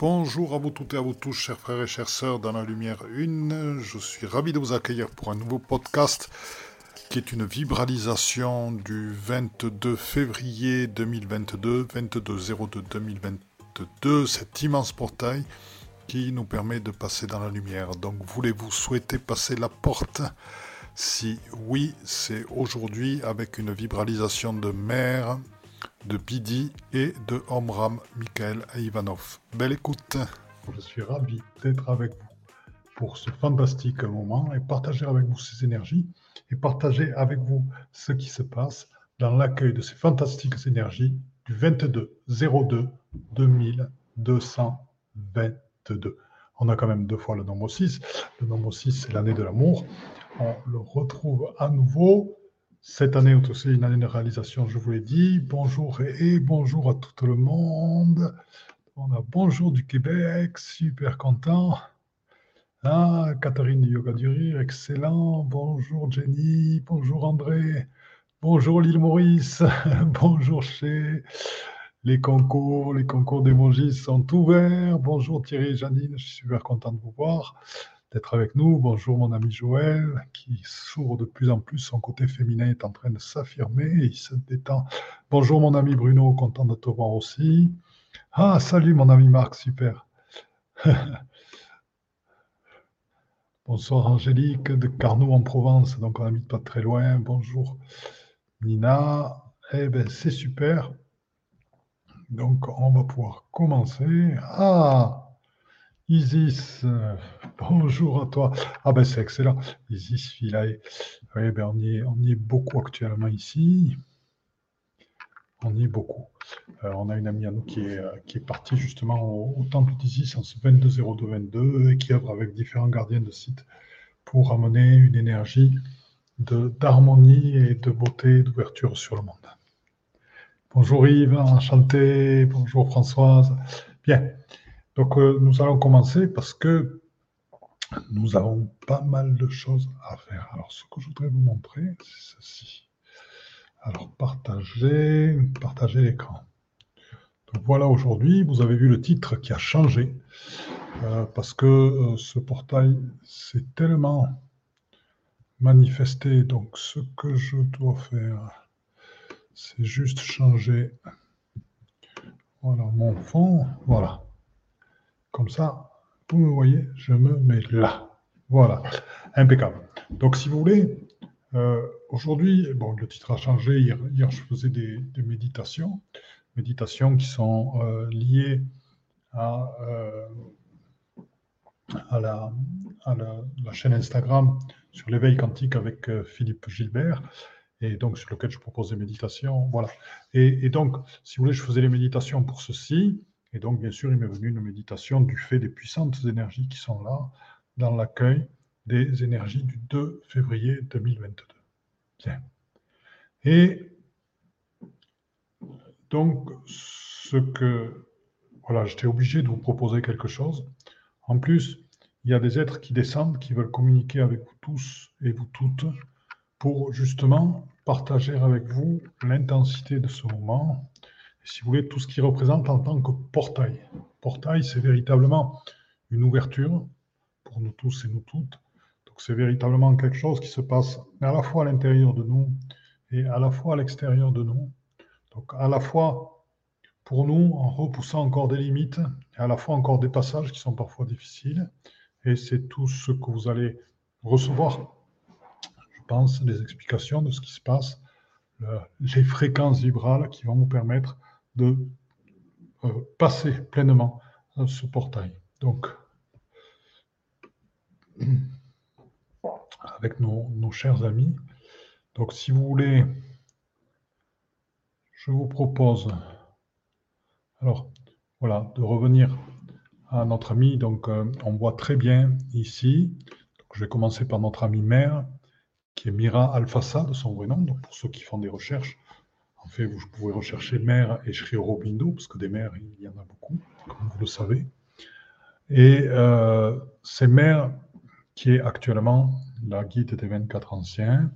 Bonjour à vous toutes et à vous tous, chers frères et chères sœurs dans la lumière une. Je suis ravi de vous accueillir pour un nouveau podcast qui est une vibralisation du 22 février 2022, 22 02 2022, cet immense portail qui nous permet de passer dans la lumière. Donc voulez-vous souhaiter passer la porte? Si oui, c'est aujourd'hui avec une vibralisation de mer de Bidi et de Omram Mikhail Ivanov. Belle écoute. Je suis ravi d'être avec vous pour ce fantastique moment et partager avec vous ces énergies et partager avec vous ce qui se passe dans l'accueil de ces fantastiques énergies du 22 02 2222. On a quand même deux fois le nombre 6. Le nombre 6, c'est l'année de l'amour. On le retrouve à nouveau cette année est aussi une année de réalisation, je vous l'ai dit. Bonjour et bonjour à tout le monde. On a bonjour du Québec, super content. Ah, Catherine du Yoga du Rire, excellent. Bonjour Jenny, bonjour André, bonjour l'île Maurice, bonjour chez les concours, les concours d'émojis sont ouverts. Bonjour Thierry et Janine, je suis super content de vous voir d'être avec nous. Bonjour mon ami Joël, qui s'ouvre de plus en plus, son côté féminin est en train de s'affirmer, il se détend. Bonjour mon ami Bruno, content de te voir aussi. Ah, salut mon ami Marc, super. Bonsoir Angélique de Carnot en Provence, donc on n'habite pas très loin. Bonjour Nina. Eh bien, c'est super. Donc, on va pouvoir commencer. Ah, Isis, euh, bonjour à toi. Ah ben c'est excellent. Isis Philae. Oui, ben on y, est, beaucoup actuellement ici. On y est beaucoup. Euh, on a une amie à nous qui est, euh, qui est partie justement au, temple d'Isis en ce 22-02-22 et qui œuvre avec différents gardiens de site pour amener une énergie d'harmonie et de beauté, d'ouverture sur le monde. Bonjour Yves, enchanté. Bonjour Françoise. Bien. Donc, euh, nous allons commencer parce que nous avons pas mal de choses à faire. Alors, ce que je voudrais vous montrer, c'est ceci. Alors, partager, partager l'écran. Donc, voilà, aujourd'hui, vous avez vu le titre qui a changé euh, parce que euh, ce portail s'est tellement manifesté. Donc, ce que je dois faire, c'est juste changer mon fond. Voilà. Comme ça, vous me voyez, je me mets là. Voilà, impeccable. Donc, si vous voulez, euh, aujourd'hui, bon, le titre a changé. Hier, je faisais des, méditations, méditations qui sont euh, liées à, euh, la, chaîne Instagram sur l'éveil quantique avec Philippe Gilbert et donc sur lequel je propose des méditations. Voilà. Et, et, donc, si vous voulez, je faisais les méditations pour ceci. Et donc, bien sûr, il m'est venu une méditation du fait des puissantes énergies qui sont là dans l'accueil des énergies du 2 février 2022. Bien. Et donc, ce que. Voilà, j'étais obligé de vous proposer quelque chose. En plus, il y a des êtres qui descendent, qui veulent communiquer avec vous tous et vous toutes pour justement partager avec vous l'intensité de ce moment si vous voulez, tout ce qui représente en tant que portail. Portail, c'est véritablement une ouverture pour nous tous et nous toutes. Donc c'est véritablement quelque chose qui se passe à la fois à l'intérieur de nous et à la fois à l'extérieur de nous. Donc à la fois pour nous en repoussant encore des limites et à la fois encore des passages qui sont parfois difficiles. Et c'est tout ce que vous allez recevoir, je pense, des explications de ce qui se passe, les fréquences vibrales qui vont vous permettre de euh, passer pleinement ce portail. Donc, avec nos, chers amis. Donc, si vous voulez, je vous propose, alors, voilà, de revenir à notre ami. Donc, euh, on voit très bien ici. je vais commencer par notre ami mère, qui est Mira Alfassa, de son vrai nom. Donc, pour ceux qui font des recherches, en fait, vous pouvez rechercher mère et Sri Aurobindo, parce que des mères, il y en a beaucoup, comme vous le savez. Et euh, c'est mère qui est actuellement la guide des 24 anciens.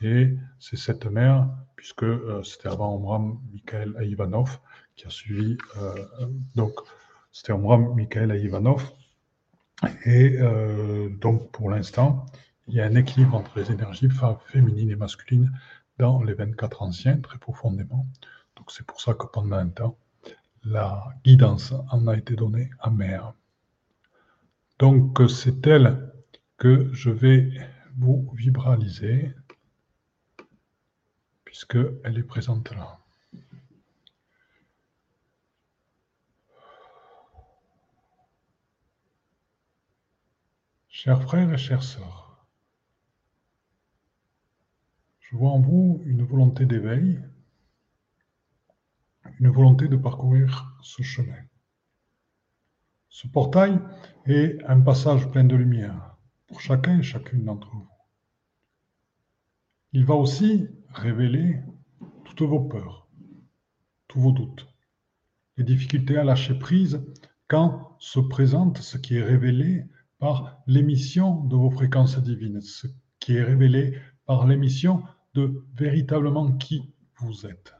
Et c'est cette mère, puisque euh, c'était avant Omram Mikhail Ivanov, qui a suivi. Euh, donc, C'était moi, Michael Ivanov. Et euh, donc, pour l'instant, il y a un équilibre entre les énergies féminines et masculines dans les 24 anciens, très profondément. Donc, c'est pour ça que pendant un temps, la guidance en a été donnée à Mère. Donc, c'est elle que je vais vous vibraliser, puisqu'elle est présente là. Chers frères et chères sœurs, je vois en vous une volonté d'éveil, une volonté de parcourir ce chemin. Ce portail est un passage plein de lumière pour chacun et chacune d'entre vous. Il va aussi révéler toutes vos peurs, tous vos doutes, les difficultés à lâcher prise quand se présente ce qui est révélé par l'émission de vos fréquences divines, ce qui est révélé par l'émission de véritablement qui vous êtes.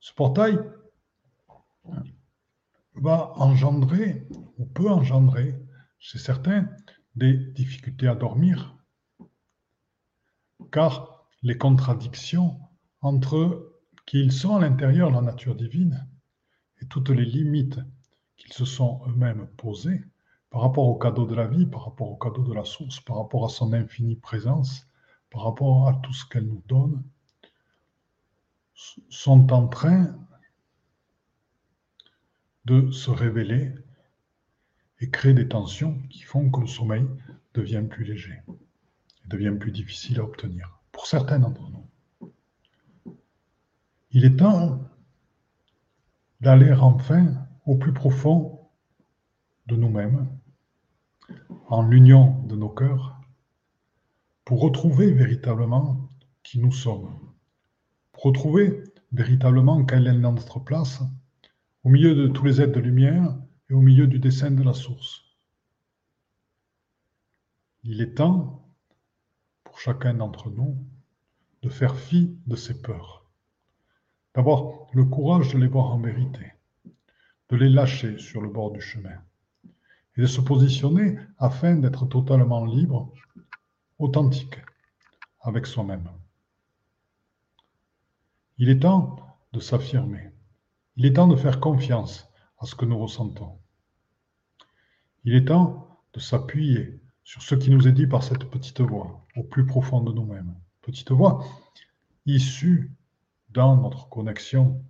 Ce portail va engendrer, ou peut engendrer, chez certains, des difficultés à dormir, car les contradictions entre qui ils sont à l'intérieur de la nature divine et toutes les limites qu'ils se sont eux-mêmes posés par rapport au cadeau de la vie, par rapport au cadeau de la source, par rapport à son infinie présence, par rapport à tout ce qu'elle nous donne, sont en train de se révéler et créer des tensions qui font que le sommeil devient plus léger et devient plus difficile à obtenir, pour certains d'entre nous. Il est temps d'aller enfin au plus profond de nous-mêmes, en l'union de nos cœurs, pour retrouver véritablement qui nous sommes, pour retrouver véritablement quelle est notre place au milieu de tous les êtres de lumière et au milieu du dessin de la source. Il est temps pour chacun d'entre nous de faire fi de ses peurs, d'avoir le courage de les voir en vérité, de les lâcher sur le bord du chemin et de se positionner afin d'être totalement libre, authentique avec soi-même. Il est temps de s'affirmer. Il est temps de faire confiance à ce que nous ressentons. Il est temps de s'appuyer sur ce qui nous est dit par cette petite voix au plus profond de nous-mêmes. Petite voix issue dans notre connexion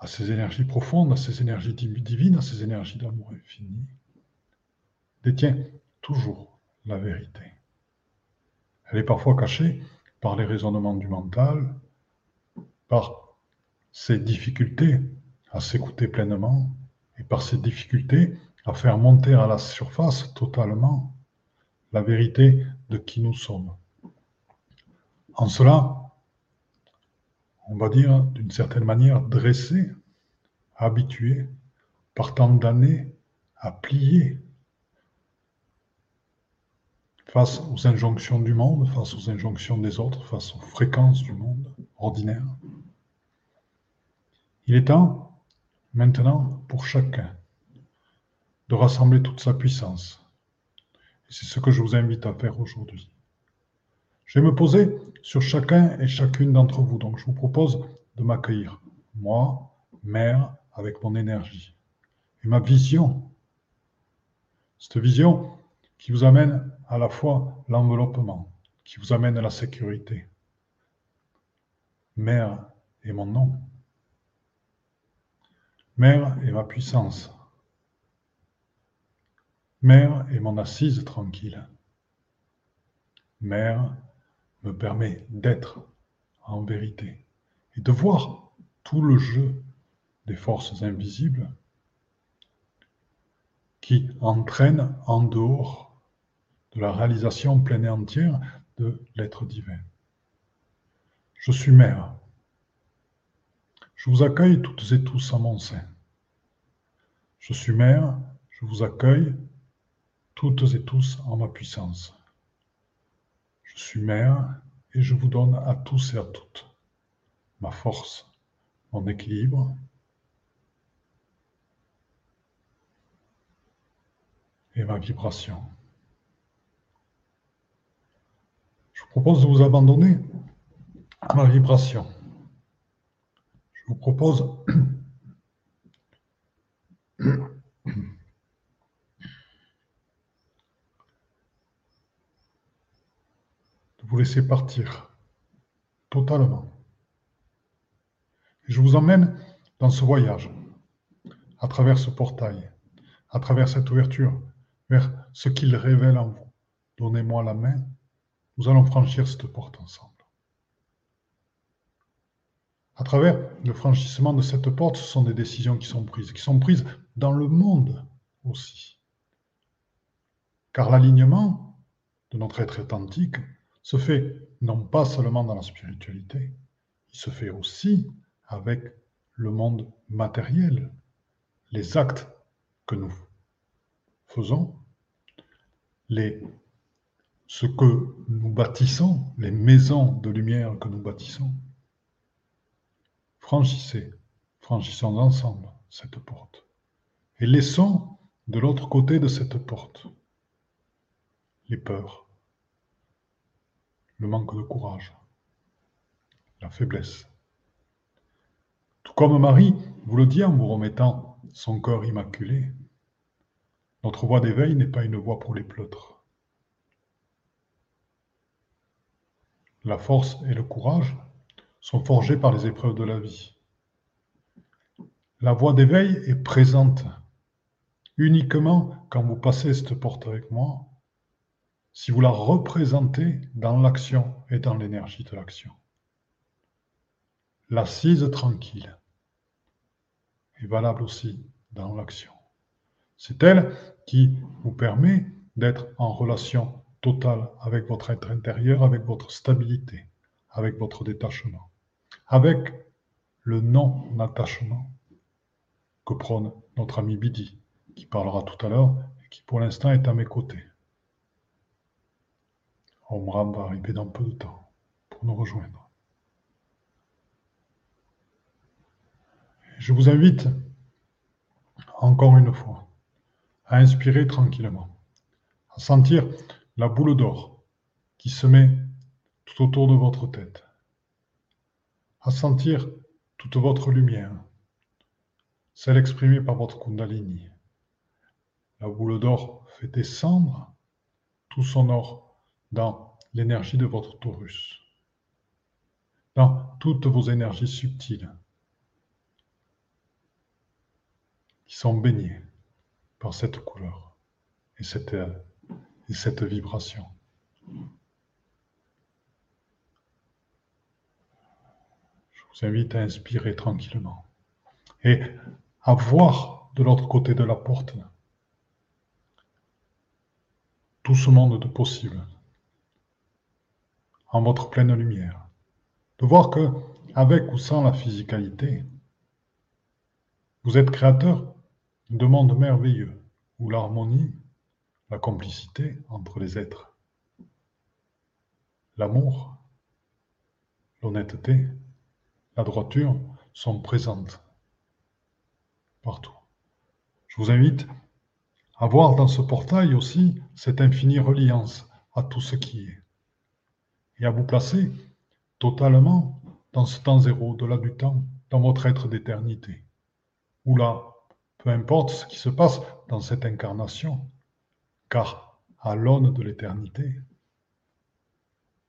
à ces énergies profondes, à ces énergies divines, à ces énergies d'amour infini, détient toujours la vérité. Elle est parfois cachée par les raisonnements du mental, par ses difficultés à s'écouter pleinement et par ses difficultés à faire monter à la surface totalement la vérité de qui nous sommes. En cela, on va dire, d'une certaine manière, dressé, habitué, par tant d'années à plier face aux injonctions du monde, face aux injonctions des autres, face aux fréquences du monde ordinaire. Il est temps, maintenant, pour chacun, de rassembler toute sa puissance. C'est ce que je vous invite à faire aujourd'hui. Je vais me poser sur chacun et chacune d'entre vous. Donc, je vous propose de m'accueillir, moi, mère, avec mon énergie et ma vision. Cette vision qui vous amène à la fois l'enveloppement, qui vous amène à la sécurité. Mère est mon nom. Mère est ma puissance. Mère est mon assise tranquille. Mère me permet d'être en vérité et de voir tout le jeu des forces invisibles qui entraînent en dehors de la réalisation pleine et entière de l'être divin. Je suis mère. Je vous accueille toutes et tous à mon sein. Je suis mère, je vous accueille toutes et tous en ma puissance. Je suis mère et je vous donne à tous et à toutes ma force, mon équilibre et ma vibration. Je vous propose de vous abandonner à ma vibration. Je vous propose vous laisser partir totalement. Je vous emmène dans ce voyage, à travers ce portail, à travers cette ouverture, vers ce qu'il révèle en vous. Donnez-moi la main, nous allons franchir cette porte ensemble. À travers le franchissement de cette porte, ce sont des décisions qui sont prises, qui sont prises dans le monde aussi. Car l'alignement de notre être authentique se fait non pas seulement dans la spiritualité, il se fait aussi avec le monde matériel, les actes que nous faisons, les, ce que nous bâtissons, les maisons de lumière que nous bâtissons. Franchissez, franchissons ensemble cette porte et laissons de l'autre côté de cette porte les peurs, le manque de courage, la faiblesse. Tout comme Marie vous le dit en vous remettant son corps immaculé, notre voie d'éveil n'est pas une voie pour les pleutres. La force et le courage sont forgés par les épreuves de la vie. La voie d'éveil est présente uniquement quand vous passez cette porte avec moi si vous la représentez dans l'action et dans l'énergie de l'action. L'assise tranquille est valable aussi dans l'action. C'est elle qui vous permet d'être en relation totale avec votre être intérieur, avec votre stabilité, avec votre détachement, avec le non-attachement que prône notre ami Bidi, qui parlera tout à l'heure et qui pour l'instant est à mes côtés. Omram va arriver dans peu de temps pour nous rejoindre. Je vous invite encore une fois à inspirer tranquillement, à sentir la boule d'or qui se met tout autour de votre tête, à sentir toute votre lumière, celle exprimée par votre Kundalini. La boule d'or fait descendre tout son or dans l'énergie de votre taurus, dans toutes vos énergies subtiles qui sont baignées par cette couleur et cette, et cette vibration. Je vous invite à inspirer tranquillement et à voir de l'autre côté de la porte tout ce monde de possible en votre pleine lumière. De voir que, avec ou sans la physicalité, vous êtes créateur de mondes merveilleux où l'harmonie, la complicité entre les êtres, l'amour, l'honnêteté, la droiture sont présentes partout. Je vous invite à voir dans ce portail aussi cette infinie reliance à tout ce qui est et à vous placer totalement dans ce temps zéro, de là du temps, dans votre être d'éternité. Ou là, peu importe ce qui se passe dans cette incarnation, car à l'aune de l'éternité,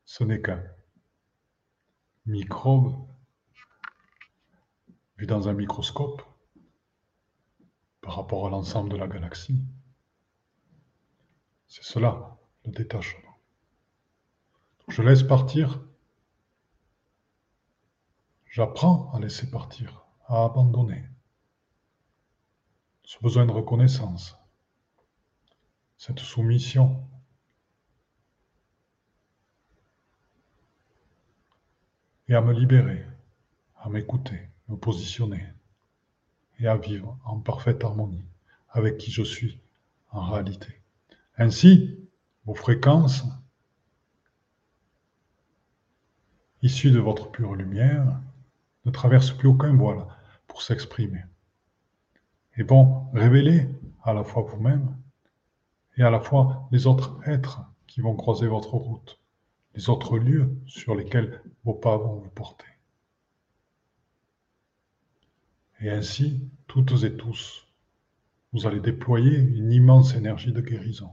ce n'est qu'un microbe vu dans un microscope par rapport à l'ensemble de la galaxie. C'est cela, le détachement. Je laisse partir. J'apprends à laisser partir, à abandonner. Ce besoin de reconnaissance, cette soumission. Et à me libérer, à m'écouter, me positionner et à vivre en parfaite harmonie avec qui je suis en réalité. Ainsi, vos fréquences issus de votre pure lumière ne traverse plus aucun voile pour s'exprimer. Et bon, révélez à la fois vous-même et à la fois les autres êtres qui vont croiser votre route, les autres lieux sur lesquels vos pas vont vous porter. Et ainsi, toutes et tous, vous allez déployer une immense énergie de guérison,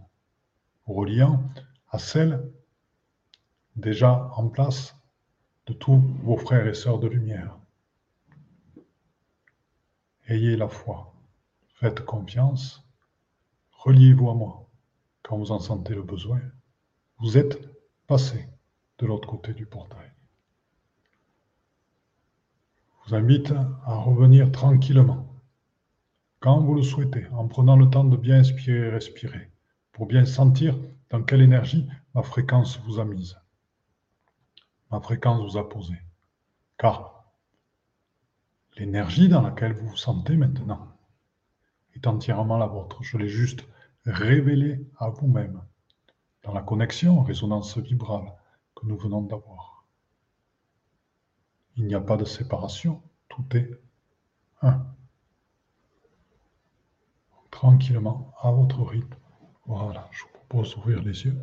reliant à celle déjà en place de tous vos frères et sœurs de lumière. Ayez la foi, faites confiance, reliez-vous à moi quand vous en sentez le besoin. Vous êtes passé de l'autre côté du portail. Je vous invite à revenir tranquillement, quand vous le souhaitez, en prenant le temps de bien inspirer et respirer, pour bien sentir dans quelle énergie ma fréquence vous a mise, ma fréquence vous a posé. Car l'énergie dans laquelle vous vous sentez maintenant est entièrement la vôtre. Je l'ai juste révélée à vous-même dans la connexion résonance vibrale que nous venons d'avoir. Il n'y a pas de séparation, tout est un. Tranquillement, à votre rythme. Voilà, je vous propose d'ouvrir les yeux.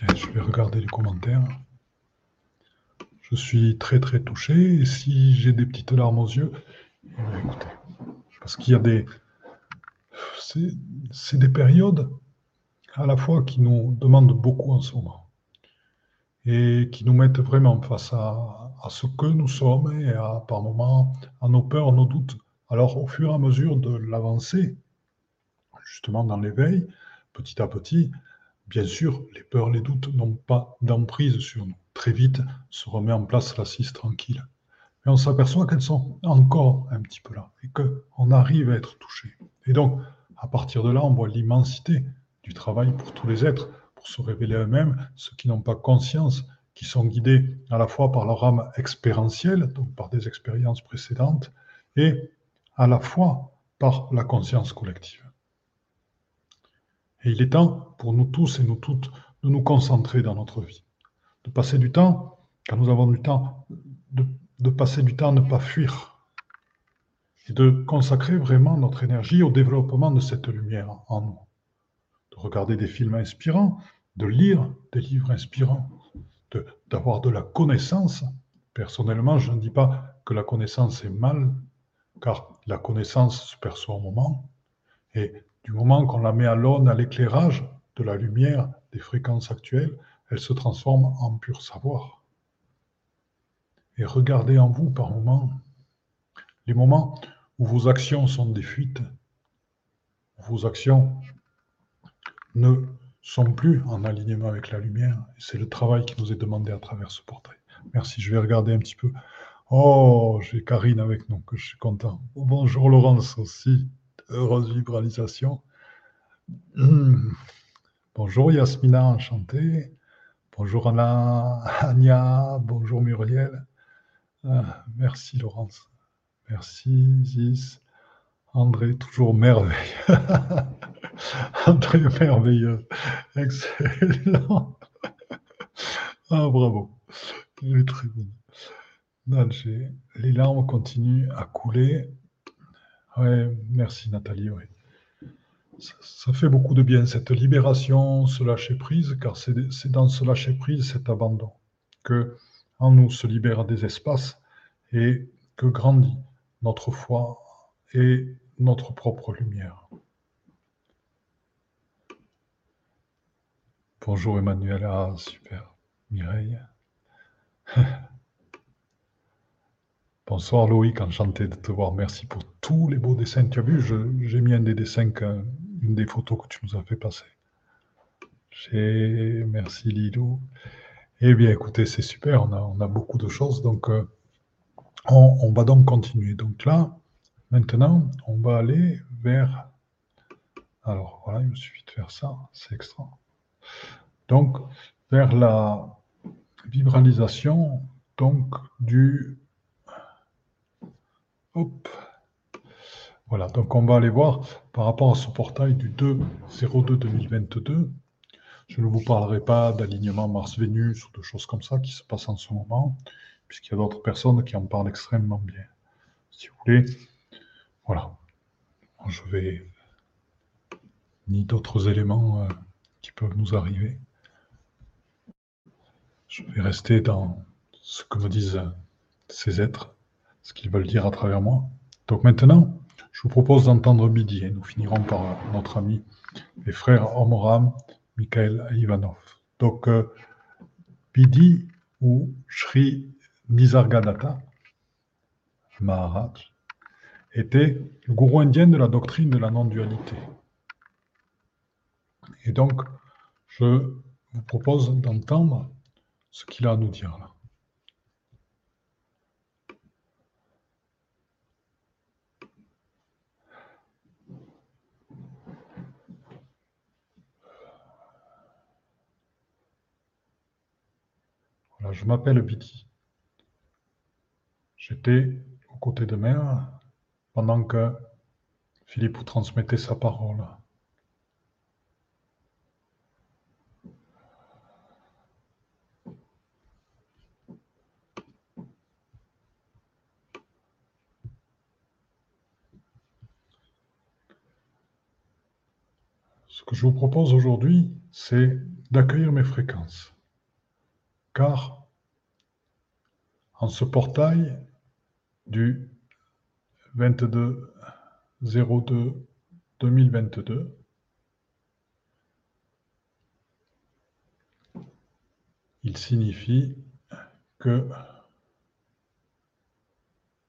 Je vais regarder les commentaires. Je suis très très touché et si j'ai des petites larmes aux yeux, eh écoutez, parce qu'il y a des, c'est des périodes à la fois qui nous demandent beaucoup en ce moment et qui nous mettent vraiment face à, ce que nous sommes et à, par moments à nos peurs, nos doutes. Alors au fur et à mesure de l'avancée, justement dans l'éveil, petit à petit, bien sûr, les peurs, les doutes n'ont pas d'emprise sur nous. Très vite se remet en place l'assise tranquille. Mais on s'aperçoit qu'elles sont encore un petit peu là et qu'on arrive à être touché. Et donc, à partir de là, on voit l'immensité du travail pour tous les êtres, pour se révéler eux-mêmes, ceux qui n'ont pas conscience, qui sont guidés à la fois par leur âme expérientielle, donc par des expériences précédentes, et à la fois par la conscience collective. Et il est temps pour nous tous et nous toutes de nous concentrer dans notre vie, de passer du temps, quand nous avons du temps, de, passer du temps à ne pas fuir, et de consacrer vraiment notre énergie au développement de cette lumière en nous. De regarder des films inspirants, de lire des livres inspirants, d'avoir de, de la connaissance. Personnellement, je ne dis pas que la connaissance est mal, car la connaissance se perçoit au moment, et du moment qu'on la met à l'aune, à l'éclairage de la lumière des fréquences actuelles, elle se transforme en pur savoir. Et regardez en vous par moments les moments où vos actions sont des fuites, vos actions ne sont plus en alignement avec la lumière. C'est le travail qui nous est demandé à travers ce portrait. Merci, je vais regarder un petit peu. Oh, j'ai Karine avec nous, que je suis content. Bonjour Laurence aussi, heureuse vibralisation. Bonjour Yasmina, enchantée. Bonjour Anna, Anya, bonjour Muriel. Ah, merci Laurence. Merci, Zis. André, toujours merveilleux. André, merveilleux. Excellent. Ah, bravo. Il est très bon. Les larmes continuent à couler. Merci Nathalie. Ça, fait beaucoup de bien, cette libération, ce lâcher prise, car c'est dans ce lâcher prise, cet abandon, que en nous se libèrent des espaces et que grandit notre foi et notre propre lumière. Bonjour Emmanuel, ah super, Mireille. Bonsoir Loïc, enchanté de te voir. Merci pour tous les beaux dessins. Tu as vu, j'ai mis un des dessins, une des photos que tu nous as fait passer. Merci Lilou. Eh bien écoutez, c'est super, on a, on beaucoup de choses. Donc euh, on, va donc continuer. Donc là, maintenant, on va aller vers... Alors voilà, il me suffit de faire ça, c'est extra. Donc, vers la vibralisation donc du... Voilà, donc on va aller voir par rapport à ce portail du 2-02-2022, Je ne vous parlerai pas d'alignement Mars-Vénus ou de choses comme ça qui se passent en ce moment, puisqu'il y a d'autres personnes qui en parlent extrêmement bien. Si vous voulez, voilà. Je vais ni d'autres éléments euh, qui peuvent nous arriver. Je vais rester dans ce que me disent ces êtres, ce qu'ils veulent dire à travers moi. Donc maintenant, je vous propose d'entendre Bidi et nous finirons par notre ami et frère Omram Mikhail Ivanov. Donc, euh, Bidi ou Sri Nisargadatta Maharaj était le gourou indien de la doctrine de la non-dualité. Et donc, je vous propose d'entendre ce qu'il a à nous dire là. Voilà, je m'appelle Viti. J'étais aux côtés de mère pendant que Philippe vous transmettait sa parole. Ce que je vous propose aujourd'hui, c'est d'accueillir mes fréquences. Car en ce portail du 22 02 2022, il signifie que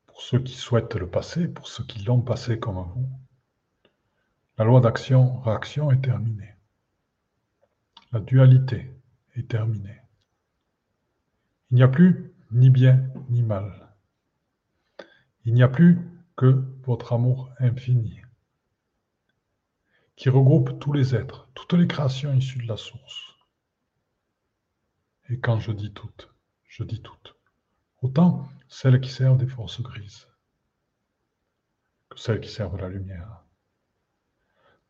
pour ceux qui souhaitent le passer, pour ceux qui l'ont passé comme vous, la loi d'action-réaction est terminée. La dualité est terminée. Il n'y a plus ni bien ni mal. Il n'y a plus que votre amour infini, qui regroupe tous les êtres, toutes les créations issues de la source. Et quand je dis toutes, je dis toutes. Autant celles qui servent des forces grises que celles qui servent la lumière.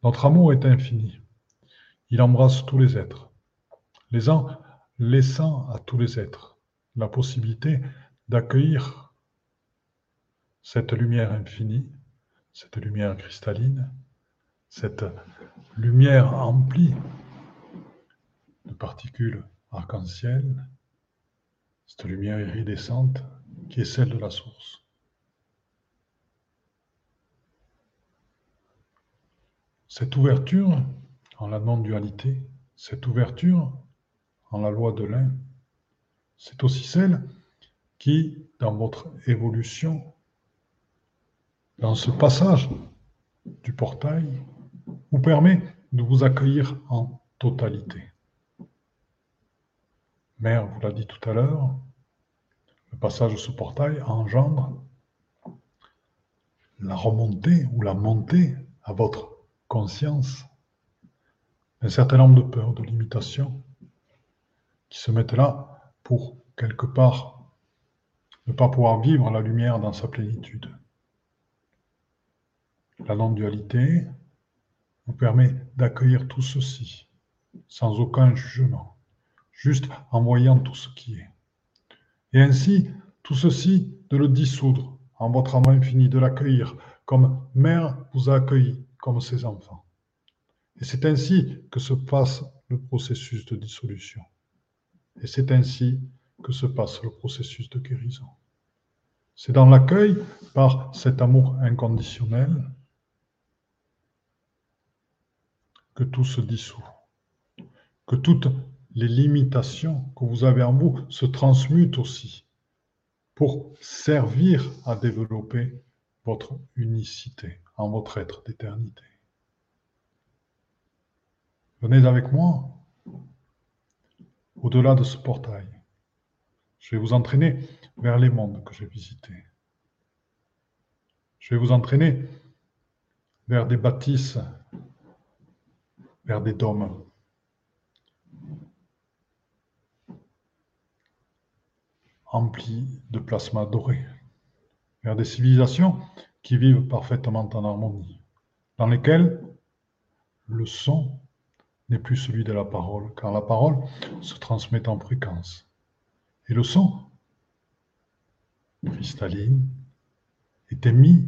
Notre amour est infini. Il embrasse tous les êtres, les uns laissant à tous les êtres la possibilité d'accueillir cette lumière infinie, cette lumière cristalline, cette lumière emplie de particules arc-en-ciel, cette lumière iridescente qui est celle de la source. Cette ouverture en la non-dualité, cette ouverture en la loi de l'un, c'est aussi celle qui, dans votre évolution, dans ce passage du portail, vous permet de vous accueillir en totalité. Mère vous l'a dit tout à l'heure, le passage de ce portail engendre la remontée ou la montée à votre conscience un certain nombre de peurs, de limitations qui se mettent là pour, quelque part, ne pas pouvoir vivre la lumière dans sa plénitude. La non-dualité vous permet d'accueillir tout ceci sans aucun jugement, juste en voyant tout ce qui est. Et ainsi, tout ceci, de le dissoudre en votre amour infini, de l'accueillir comme mère vous a accueilli comme ses enfants. Et c'est ainsi que se passe le processus de dissolution. Et c'est ainsi que se passe le processus de guérison. C'est dans l'accueil par cet amour inconditionnel que tout se dissout, que toutes les limitations que vous avez en vous se transmutent aussi pour servir à développer votre unicité en votre être d'éternité. Venez avec moi au-delà de ce portail. Je vais vous entraîner vers les mondes que j'ai visités. Je vais vous entraîner vers des bâtisses, vers des dômes. emplis de plasma doré, vers des civilisations qui vivent parfaitement en harmonie, dans lesquelles le son n'est plus celui de la parole, car la parole se transmet en fréquence. Et le son, cristalline, est émis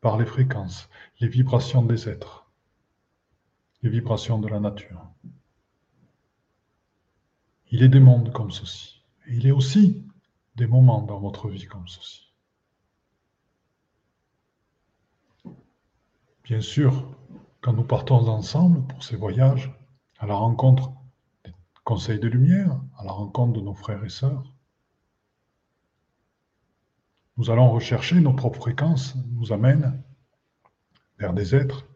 par les fréquences, les vibrations des êtres, les vibrations de la nature. Il est des mondes comme ceci. Il est aussi des moments dans votre vie comme ceci. Bien sûr, quand nous partons ensemble pour ces voyages, à la rencontre des conseils de lumière, à la rencontre de nos frères et sœurs, nous allons rechercher nos propres fréquences, nous amènent vers des êtres,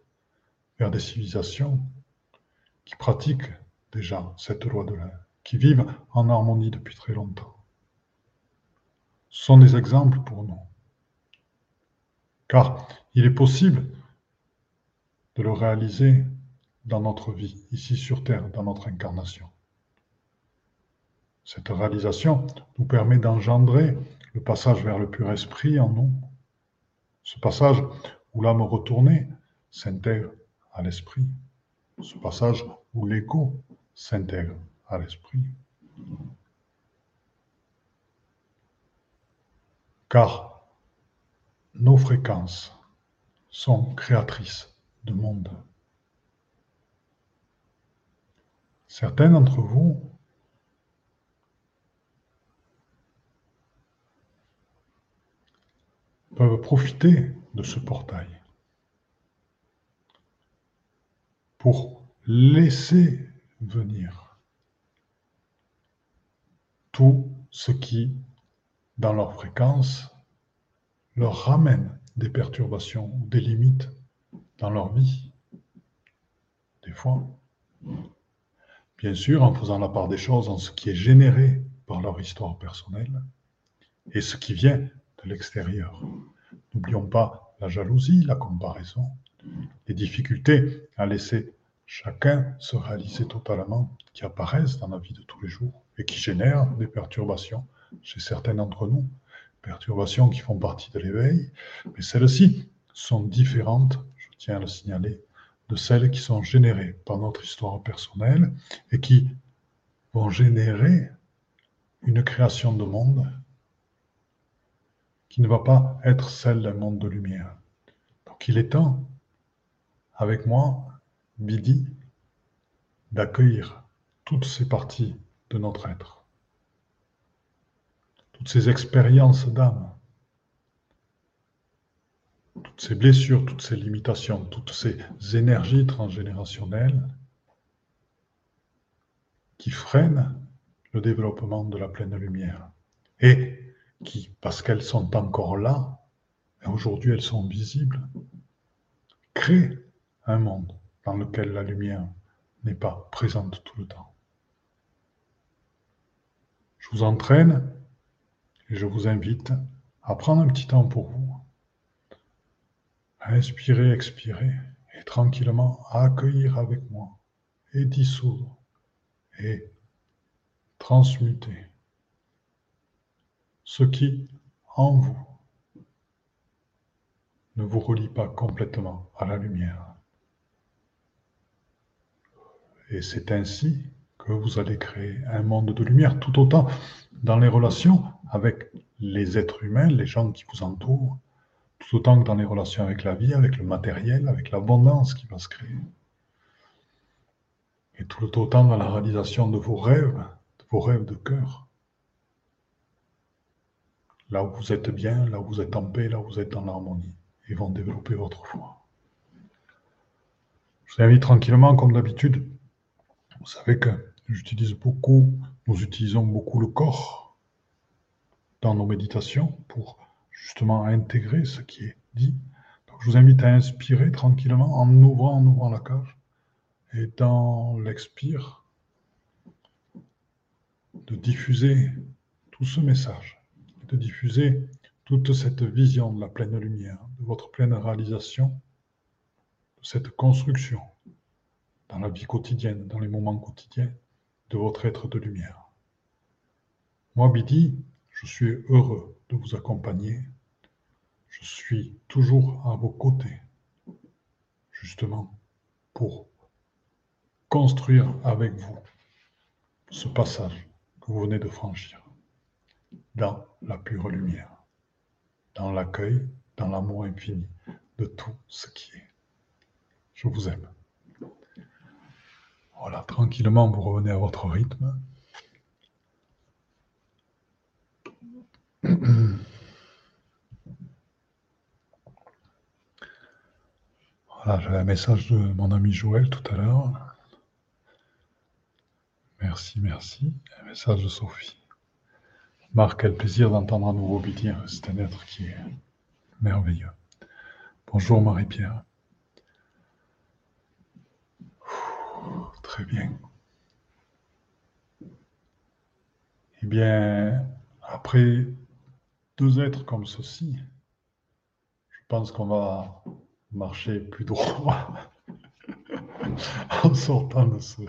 vers des civilisations qui pratiquent déjà cette loi de l'un, qui vivent en harmonie depuis très longtemps. Ce sont des exemples pour nous. Car il est possible de le réaliser dans notre vie, ici sur Terre, dans notre incarnation. Cette réalisation nous permet d'engendrer le passage vers le pur esprit en nous, ce passage où l'âme retournée s'intègre à l'esprit, ce passage où l'ego s'intègre à l'esprit. Car nos fréquences sont créatrices de monde. Certains d'entre vous peuvent profiter de ce portail pour laisser venir tout ce qui, dans leur fréquence, leur ramène des perturbations ou des limites dans leur vie. Des fois. Bien sûr, en faisant la part des choses en ce qui est généré par leur histoire personnelle et ce qui vient de l'extérieur. N'oublions pas la jalousie, la comparaison, les difficultés à laisser chacun se réaliser totalement, qui apparaissent dans la vie de tous les jours et qui génèrent des perturbations chez certains d'entre nous, perturbations qui font partie de l'éveil, mais celles-ci sont différentes tiens à le signaler, de celles qui sont générées par notre histoire personnelle et qui vont générer une création de monde qui ne va pas être celle d'un monde de lumière. Donc il est temps, avec moi, Bidi, d'accueillir toutes ces parties de notre être, toutes ces expériences d'âme, toutes ces blessures, toutes ces limitations, toutes ces énergies transgénérationnelles qui freinent le développement de la pleine lumière. Et qui, parce qu'elles sont encore là, et aujourd'hui elles sont visibles, créent un monde dans lequel la lumière n'est pas présente tout le temps. Je vous entraîne et je vous invite à prendre un petit temps pour vous Inspirez, expirez, et tranquillement accueillir avec moi, et dissoudre, et transmuter ce qui, en vous, ne vous relie pas complètement à la lumière. Et c'est ainsi que vous allez créer un monde de lumière, tout autant dans les relations avec les êtres humains, les gens qui vous entourent, tout autant que dans les relations avec la vie, avec le matériel, avec l'abondance qui va se créer. Et tout autant dans la réalisation de vos rêves, de vos rêves de cœur. Là où vous êtes bien, là où vous êtes en paix, là où vous êtes dans l'harmonie, et vont développer votre foi. Je vous invite tranquillement, comme d'habitude. Vous savez que j'utilise beaucoup, nous utilisons beaucoup le corps dans nos méditations pour justement à intégrer ce qui est dit. Donc, je vous invite à inspirer tranquillement en ouvrant, en ouvrant la cage. Et dans l'expire, de diffuser tout ce message, de diffuser toute cette vision de la pleine lumière, de votre pleine réalisation, de cette construction dans la vie quotidienne, dans les moments quotidiens de votre être de lumière. Moi, Bidi, je suis heureux de vous accompagner. Je suis toujours à vos côtés, justement, pour construire avec vous ce passage que vous venez de franchir dans la pure lumière, dans l'accueil, dans l'amour infini de tout ce qui est. Je vous aime. Voilà, tranquillement, vous revenez à votre rythme. Voilà, j'avais un message de mon ami Joël tout à l'heure. Merci, merci. Un message de Sophie. Marc, quel plaisir d'entendre à nouveau dire. C'est un être qui est merveilleux. Bonjour Marie-Pierre. Très bien. Eh bien, après deux êtres comme ceci, je pense qu'on va marcher plus droit en sortant de ce,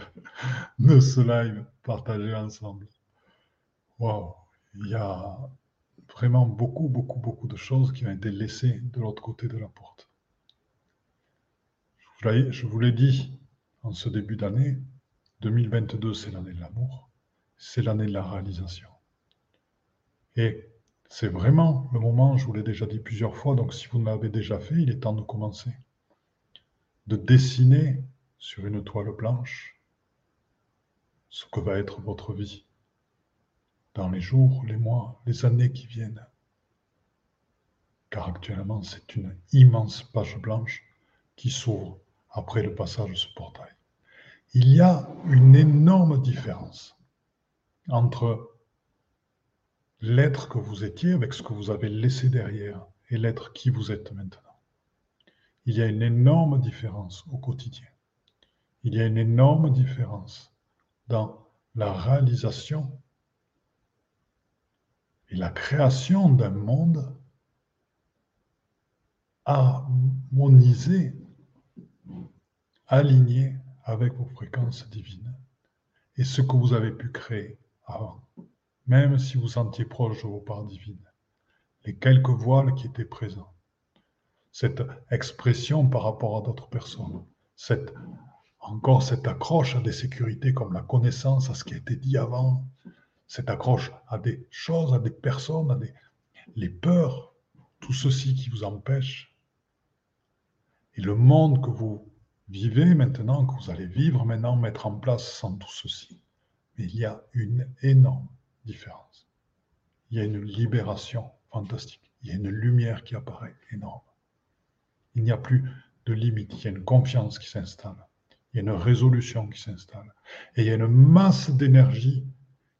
de ce live partagé ensemble. Waouh, il y a vraiment beaucoup, beaucoup, beaucoup de choses qui ont été laissées de l'autre côté de la porte. Je vous l'ai dit en ce début d'année, 2022, c'est l'année de l'amour, c'est l'année de la réalisation. Et c'est vraiment le moment, je vous l'ai déjà dit plusieurs fois, donc si vous ne l'avez déjà fait, il est temps de commencer. De dessiner sur une toile blanche ce que va être votre vie dans les jours, les mois, les années qui viennent. Car actuellement, c'est une immense page blanche qui s'ouvre après le passage de ce portail. Il y a une énorme différence entre l'être que vous étiez avec ce que vous avez laissé derrière et l'être qui vous êtes maintenant. Il y a une énorme différence au quotidien. Il y a une énorme différence dans la réalisation et la création d'un monde harmonisé, aligné avec vos fréquences divines et ce que vous avez pu créer avant, même si vous sentiez proche de vos parts divines, les quelques voiles qui étaient présents, cette expression par rapport à d'autres personnes, cette, encore cette accroche à des sécurités comme la connaissance, à ce qui a été dit avant, cette accroche à des choses, à des personnes, à des, les peurs, tout ceci qui vous empêche. Et le monde que vous vivez maintenant, que vous allez vivre maintenant, mettre en place sans tout ceci. Mais il y a une énorme différence. Il y a une libération fantastique. Il y a une lumière qui apparaît énorme. Il n'y a plus de limite. Il y a une confiance qui s'installe. Il y a une résolution qui s'installe. Et il y a une masse d'énergie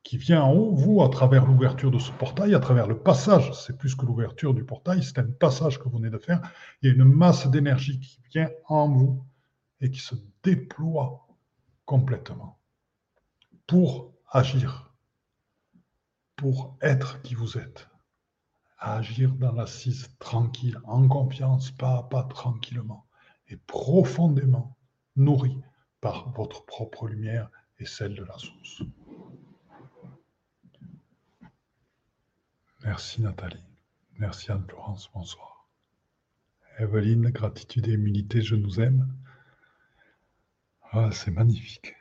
qui vient en vous à travers l'ouverture de ce portail, à travers le passage. C'est plus que l'ouverture du portail, c'est un passage que vous venez de faire. Il y a une masse d'énergie qui vient en vous et qui se déploie complètement pour agir, pour être qui vous êtes, agir dans l'assise tranquille, en confiance, pas à pas, tranquillement, et profondément nourri par votre propre lumière et celle de la source. Merci Nathalie. Merci Anne-Florence, bonsoir. Evelyne, gratitude et humilité, je nous aime. Ah, c'est magnifique.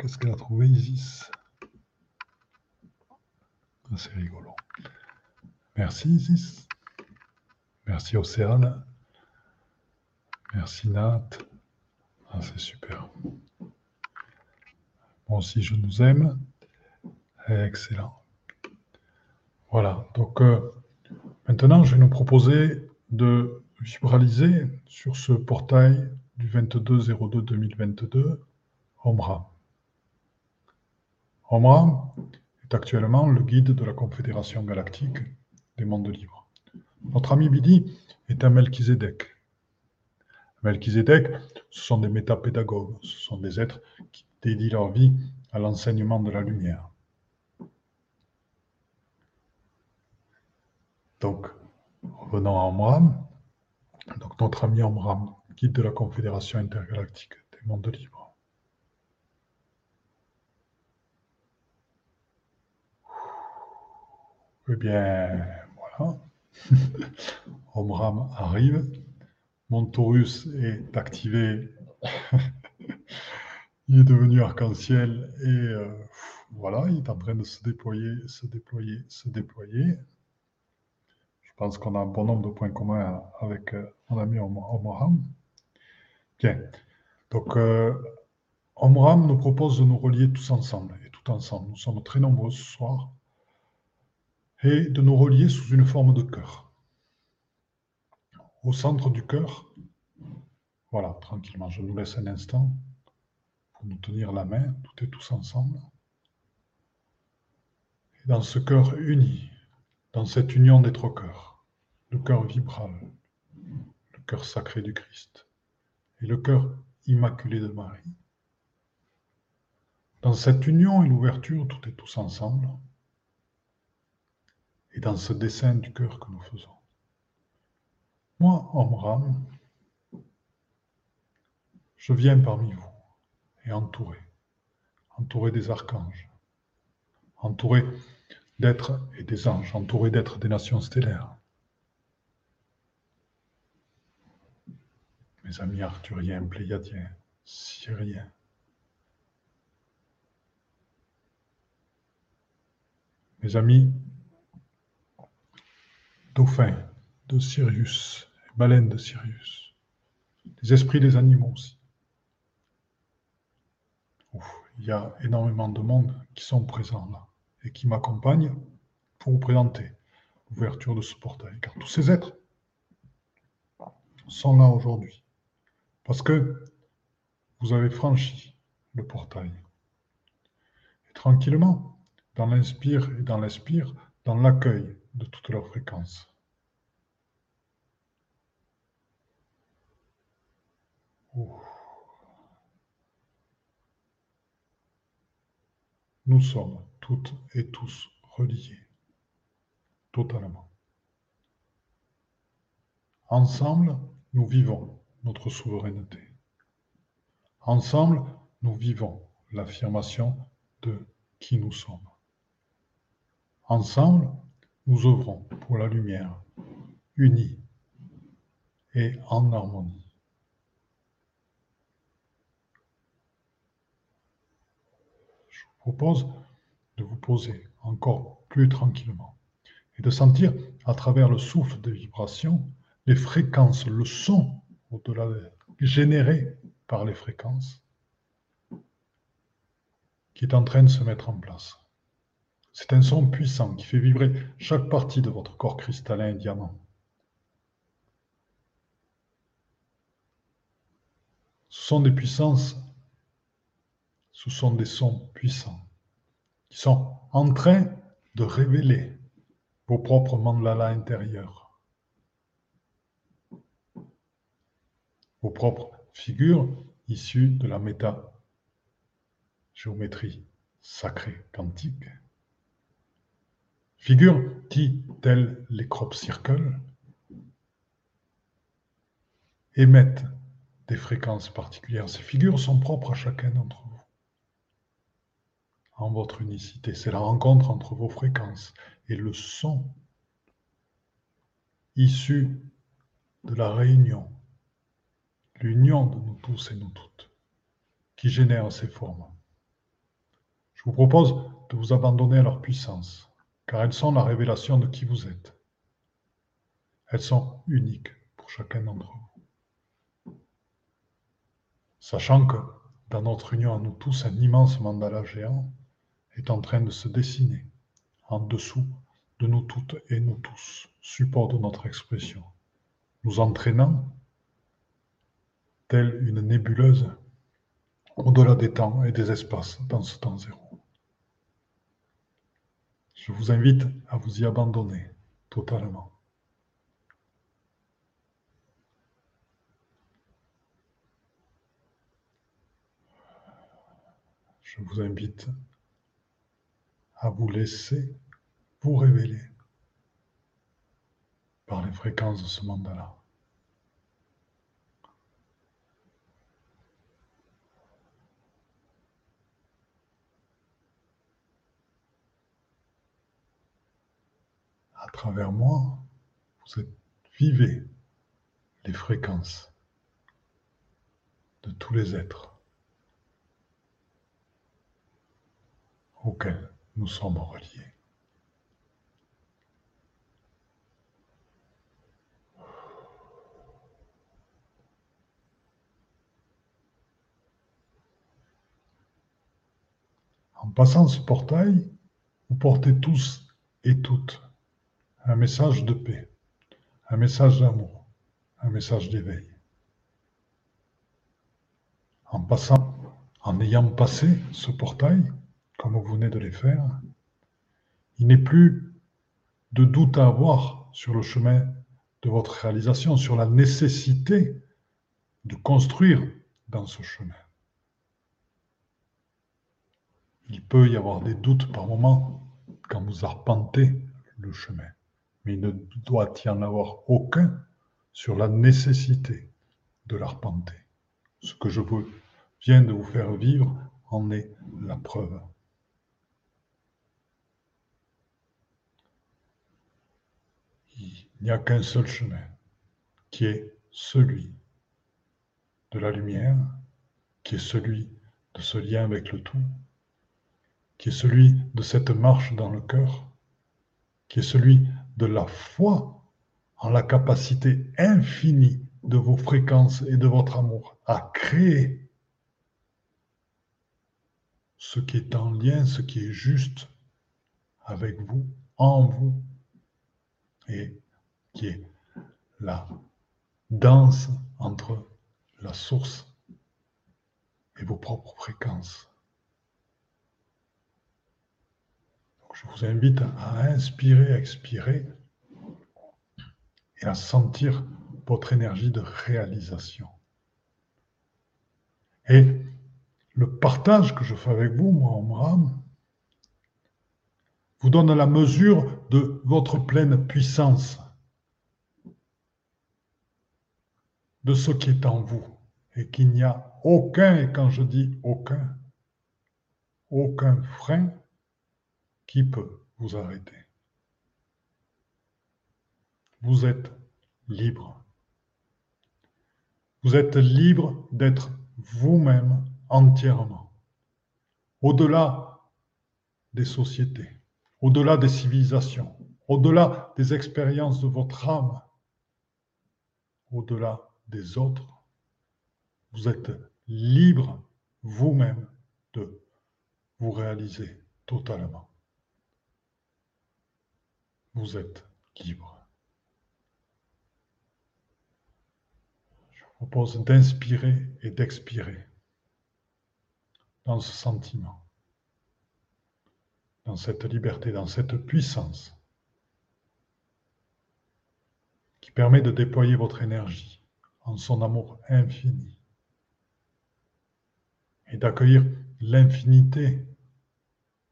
Qu'est-ce qu'elle a trouvé, Isis? C'est rigolo. Merci Isis. Merci Océane. Merci Nat. Ah, c'est super. Moi aussi, je nous aime. Excellent. Voilà, donc euh, maintenant je vais nous proposer de vibraliser sur ce portail du 22-02-2022, Omra. Omra est actuellement le guide de la Confédération galactique des mondes libres. Notre ami Bidi est un Melchizedek. Melchizedek, ce sont des métapédagogues, ce sont des êtres qui dédient leur vie à l'enseignement de la lumière. Donc, revenons à Omram. Donc, notre ami Omram, guide de la Confédération intergalactique des mondes libres. Eh bien, voilà. Omram arrive. Mon Taurus est activé il est devenu arc-en-ciel et euh, voilà, il est en train de se déployer, se déployer, se déployer. Je pense qu'on a un bon nombre de points communs avec euh, mon ami Omram. Bien. Donc, euh, Omram nous propose de nous relier tous ensemble et tout ensemble. Nous sommes très nombreux ce soir. Et de nous relier sous une forme de cœur. Au centre du cœur, voilà, tranquillement, je nous laisse un instant pour nous tenir la main, tout et tous ensemble. Et dans ce cœur uni, dans cette union des trois cœurs, le cœur vibral, le cœur sacré du Christ et le cœur immaculé de Marie, dans cette union et l'ouverture, tout et tous ensemble, et dans ce dessin du cœur que nous faisons. Moi, Omram, je viens parmi vous et entouré, entouré des archanges, entouré d'êtres et des anges, entouré d'êtres des nations stellaires. Mes amis arthuriens, pléiadiens, syriens. Mes amis dauphins de Sirius, baleines de Sirius, les esprits des animaux aussi il y a énormément de monde qui sont présents là et qui m'accompagnent pour vous présenter l'ouverture de ce portail. Car tous ces êtres sont là aujourd'hui. Parce que vous avez franchi le portail. Et tranquillement, dans l'inspire et dans l'expire, dans l'accueil de toute leur fréquence. Nous sommes toutes et tous reliés, totalement. Ensemble, nous vivons notre souveraineté. Ensemble, nous vivons l'affirmation de qui nous sommes. Ensemble, nous œuvrons pour la lumière, unis et en harmonie. propose de vous poser encore plus tranquillement et de sentir à travers le souffle de vibration les fréquences, le son au-delà généré par les fréquences qui est en train de se mettre en place. C'est un son puissant qui fait vibrer chaque partie de votre corps cristallin et diamant. Ce sont des puissances ce sont des sons puissants qui sont en train de révéler vos propres mandalas intérieurs, vos propres figures issues de la méta géométrie sacrée quantique. Figures qui, telles les crop circles, émettent des fréquences particulières. Ces figures sont propres à chacun d'entre vous en votre unicité. C'est la rencontre entre vos fréquences et le son issu de la réunion, l'union de nous tous et nous toutes, qui génère ces formes. Je vous propose de vous abandonner à leur puissance, car elles sont la révélation de qui vous êtes. Elles sont uniques pour chacun d'entre vous. Sachant que dans notre union à nous tous, un immense mandala géant est en train de se dessiner en dessous de nous toutes et nous tous, support de notre expression, nous entraînant, telle une nébuleuse, au-delà des temps et des espaces dans ce temps zéro. Je vous invite à vous y abandonner totalement. Je vous invite à vous laisser vous révéler par les fréquences de ce mandala. À travers moi, vous vivez les fréquences de tous les êtres auquel nous sommes reliés. En passant ce portail, vous portez tous et toutes un message de paix, un message d'amour, un message d'éveil. En passant, en ayant passé ce portail, comme vous venez de les faire, il n'est plus de doute à avoir sur le chemin de votre réalisation, sur la nécessité de construire dans ce chemin. Il peut y avoir des doutes par moment quand vous arpentez le chemin, mais il ne doit y en avoir aucun sur la nécessité de l'arpenter. Ce que je viens de vous faire vivre en est la preuve. Il n'y a qu'un seul chemin, qui est celui de la lumière, qui est celui de ce lien avec le tout, qui est celui de cette marche dans le cœur, qui est celui de la foi en la capacité infinie de vos fréquences et de votre amour à créer ce qui est en lien, ce qui est juste avec vous, en vous, et qui est la danse entre la source et vos propres fréquences. Je vous invite à inspirer, à expirer et à sentir votre énergie de réalisation. Et le partage que je fais avec vous, moi, vous donne la mesure de votre pleine puissance, de ce qui est en vous, et qu'il n'y a aucun, et quand je dis aucun, aucun frein qui peut vous arrêter Vous êtes libre. Vous êtes libre d'être vous-même entièrement, au-delà des sociétés, au-delà des civilisations, au-delà des expériences de votre âme, au-delà des autres. Vous êtes libre vous-même de vous réaliser totalement vous êtes libre. Je vous propose d'inspirer et d'expirer dans ce sentiment, dans cette liberté, dans cette puissance qui permet de déployer votre énergie en son amour infini et d'accueillir l'infinité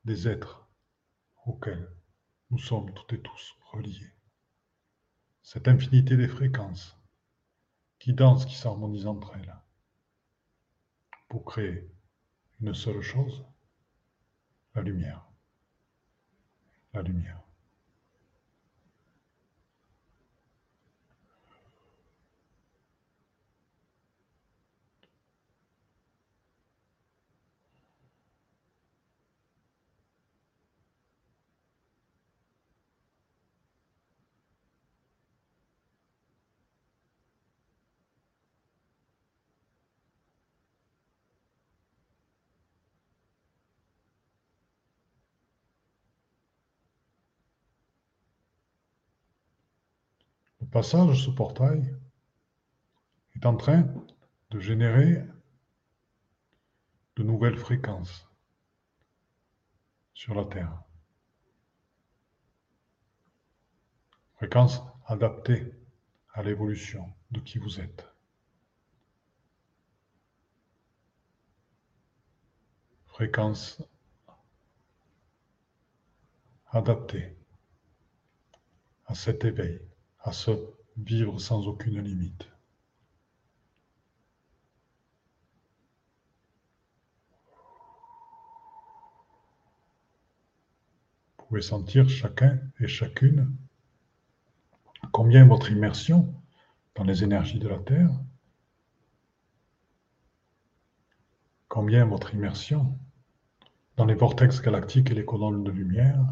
des êtres auxquels nous sommes toutes et tous reliés. Cette infinité des fréquences qui dansent, qui s'harmonisent entre elles pour créer une seule chose, la lumière. La lumière. Passage ce portail est en train de générer de nouvelles fréquences sur la Terre. Fréquences adaptées à l'évolution de qui vous êtes. Fréquences adaptées à cet éveil à se vivre sans aucune limite. Vous pouvez sentir chacun et chacune combien votre immersion dans les énergies de la Terre, combien votre immersion dans les vortex galactiques et les colonnes de lumière,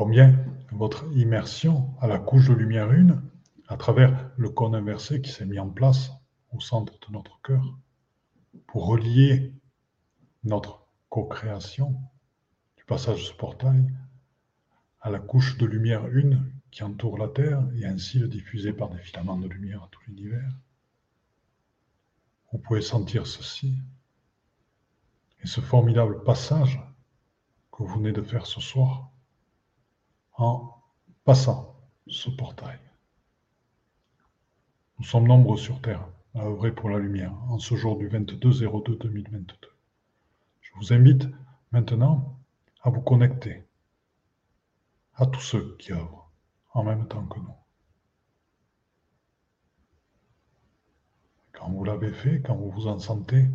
combien votre immersion à la couche de lumière une, à travers le cône inversé qui s'est mis en place au centre de notre cœur, pour relier notre co-création du passage de ce portail à la couche de lumière une qui entoure la Terre et ainsi le diffuser par des filaments de lumière à tout l'univers. Vous pouvez sentir ceci et ce formidable passage que vous venez de faire ce soir en passant ce portail. Nous sommes nombreux sur Terre à œuvrer pour la lumière en ce jour du 22-02-2022. Je vous invite maintenant à vous connecter à tous ceux qui œuvrent en même temps que nous. Quand vous l'avez fait, quand vous vous en sentez,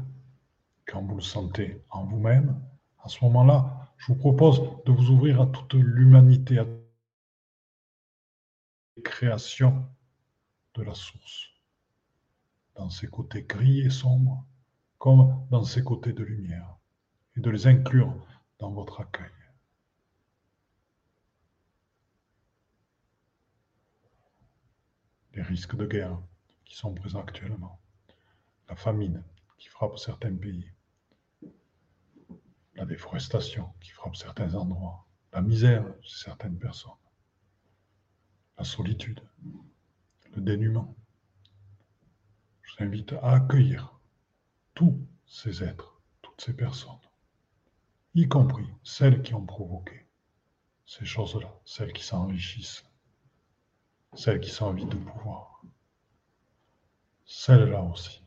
quand vous le sentez en vous-même, à ce moment-là, je vous propose de vous ouvrir à toute l'humanité, à la création de la source, dans ses côtés gris et sombres, comme dans ses côtés de lumière, et de les inclure dans votre accueil. Les risques de guerre qui sont présents actuellement, la famine qui frappe certains pays, la déforestation qui frappe certains endroits, la misère chez certaines personnes, la solitude, le dénuement. Je vous invite à accueillir tous ces êtres, toutes ces personnes, y compris celles qui ont provoqué ces choses-là, celles qui s'enrichissent, celles qui sont envie de pouvoir. Celles-là aussi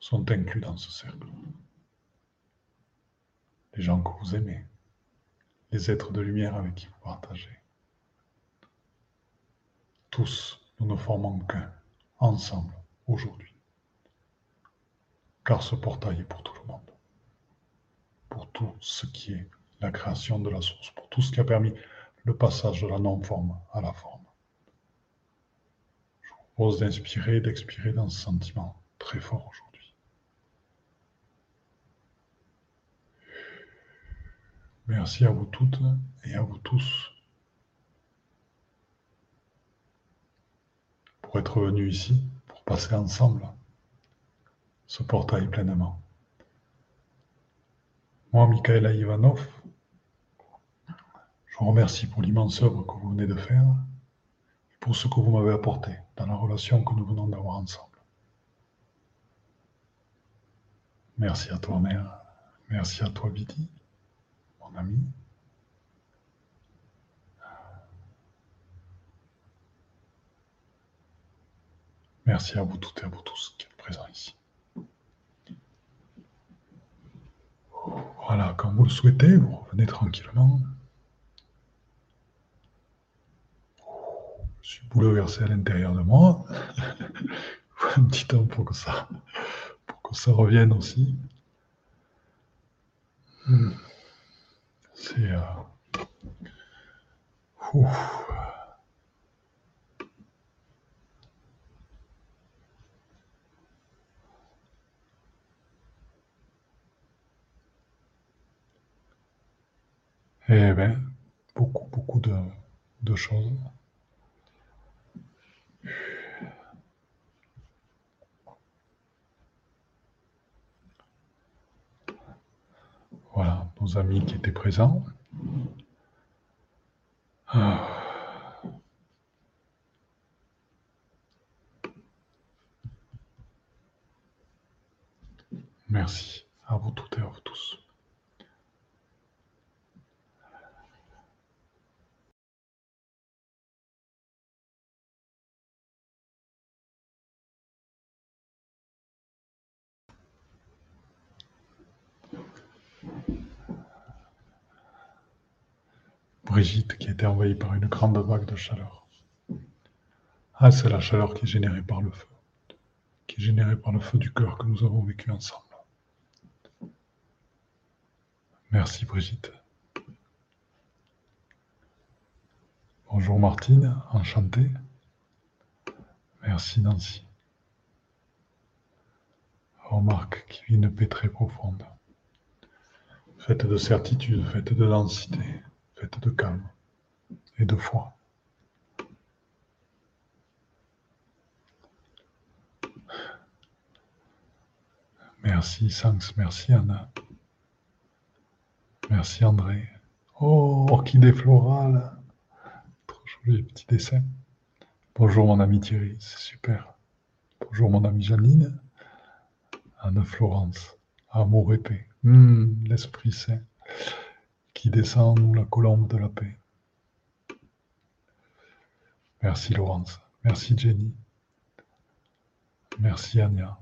sont inclus dans ce cercle les gens que vous aimez, les êtres de lumière avec qui vous partagez. Tous, nous ne formons qu'un, ensemble, aujourd'hui. Car ce portail est pour tout le monde. Pour tout ce qui est la création de la source, pour tout ce qui a permis le passage de la non-forme à la forme. Je vous propose d'inspirer et d'expirer dans ce sentiment très fort aujourd'hui. Merci à vous toutes et à vous tous pour être venus ici, pour passer ensemble ce portail pleinement. Moi, Michaela Ivanov, je vous remercie pour l'immense œuvre que vous venez de faire et pour ce que vous m'avez apporté dans la relation que nous venons d'avoir ensemble. Merci à toi, Mère. Merci à toi, Vidi Merci à vous toutes et à vous tous qui êtes présents ici. Voilà, quand vous le souhaitez, vous revenez tranquillement. Je suis bouleversé à l'intérieur de moi. Un petit temps pour que ça, pour que ça revienne aussi. Hmm. C'est. Euh... Eh bien, beaucoup, beaucoup de, de choses. Voilà, amis qui étaient présents. Ah. Merci à vous toutes et à vous tous. Brigitte qui a été envahie par une grande vague de chaleur. Ah, c'est la chaleur qui est générée par le feu, qui est générée par le feu du cœur que nous avons vécu ensemble. Merci Brigitte. Bonjour Martine, enchantée. Merci Nancy. Remarque qui vit une paix très profonde. Faites de certitude, faites de densité, de calme et de foi. Merci Sanks, merci Anna. Merci André. Oh, orchidée florale. Trop joli petit dessin. Bonjour mon ami Thierry, c'est super. Bonjour mon ami Janine. Anne Florence. Amour épais. Hmm, L'Esprit Saint qui descend nous la colombe de la paix. Merci Laurence. Merci Jenny. Merci Anya.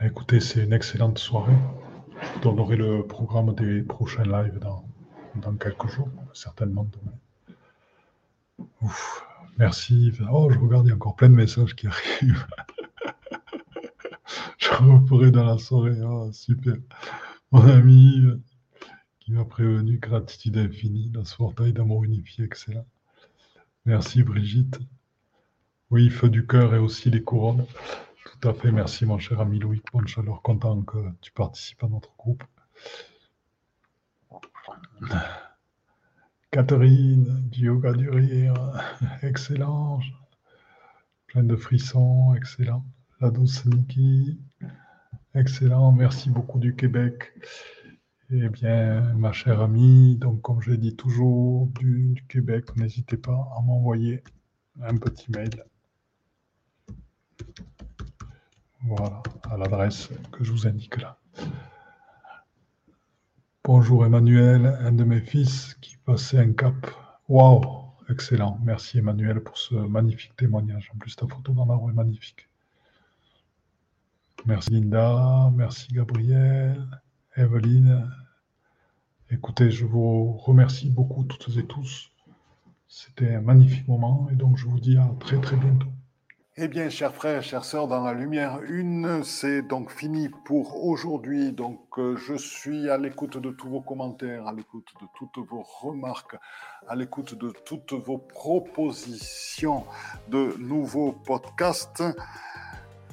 Écoutez, c'est une excellente soirée. Je donnerai le programme des prochains lives dans, dans quelques jours, certainement demain. Ouf, merci. Oh, je regarde, il y a encore plein de messages qui arrivent. je referai dans la soirée. Oh, super. Mon ami qui m'a prévenu, gratitude infinie, la soirée d'amour unifié, excellent. Merci Brigitte. Oui, feu du cœur et aussi les couronnes. Tout à fait, merci mon cher ami Louis chaleur, content que tu participes à notre groupe. Catherine, du yoga du rire, excellent, plein de frissons, excellent. La douce Niki, excellent, merci beaucoup du Québec. Eh bien, ma chère amie, donc comme je l'ai dit toujours, du, Québec, n'hésitez pas à m'envoyer un petit mail voilà, à l'adresse que je vous indique là. Bonjour Emmanuel, un de mes fils qui passait un cap. Waouh, excellent. Merci Emmanuel pour ce magnifique témoignage. En plus, ta photo dans la est magnifique. Merci Linda, merci Gabriel, Evelyne. Écoutez, je vous remercie beaucoup toutes et tous. C'était un magnifique moment et donc je vous dis à très très bientôt. Eh bien, chers frères, chères sœurs, dans la lumière une, c'est donc fini pour aujourd'hui. Donc, euh, je suis à l'écoute de tous vos commentaires, à l'écoute de toutes vos remarques, à l'écoute de toutes vos propositions de nouveaux podcasts.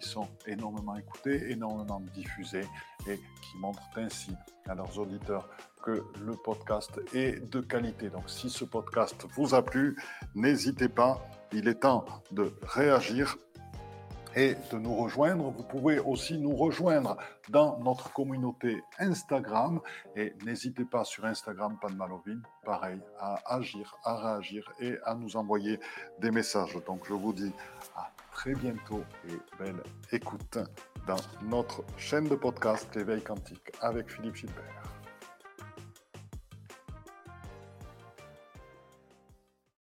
qui sont énormément écoutées, énormément diffusées et qui montrent ainsi à leurs auditeurs que le podcast est de qualité. Donc si ce podcast vous a plu, n'hésitez pas, il est temps de réagir et de nous rejoindre. Vous pouvez aussi nous rejoindre dans notre communauté Instagram et n'hésitez pas sur Instagram Panmalovine, pareil, à agir, à réagir et à nous envoyer des messages. Donc je vous dis à très bientôt et belle écoute dans notre chaîne de podcast L'éveil quantique avec Philippe Gilbert.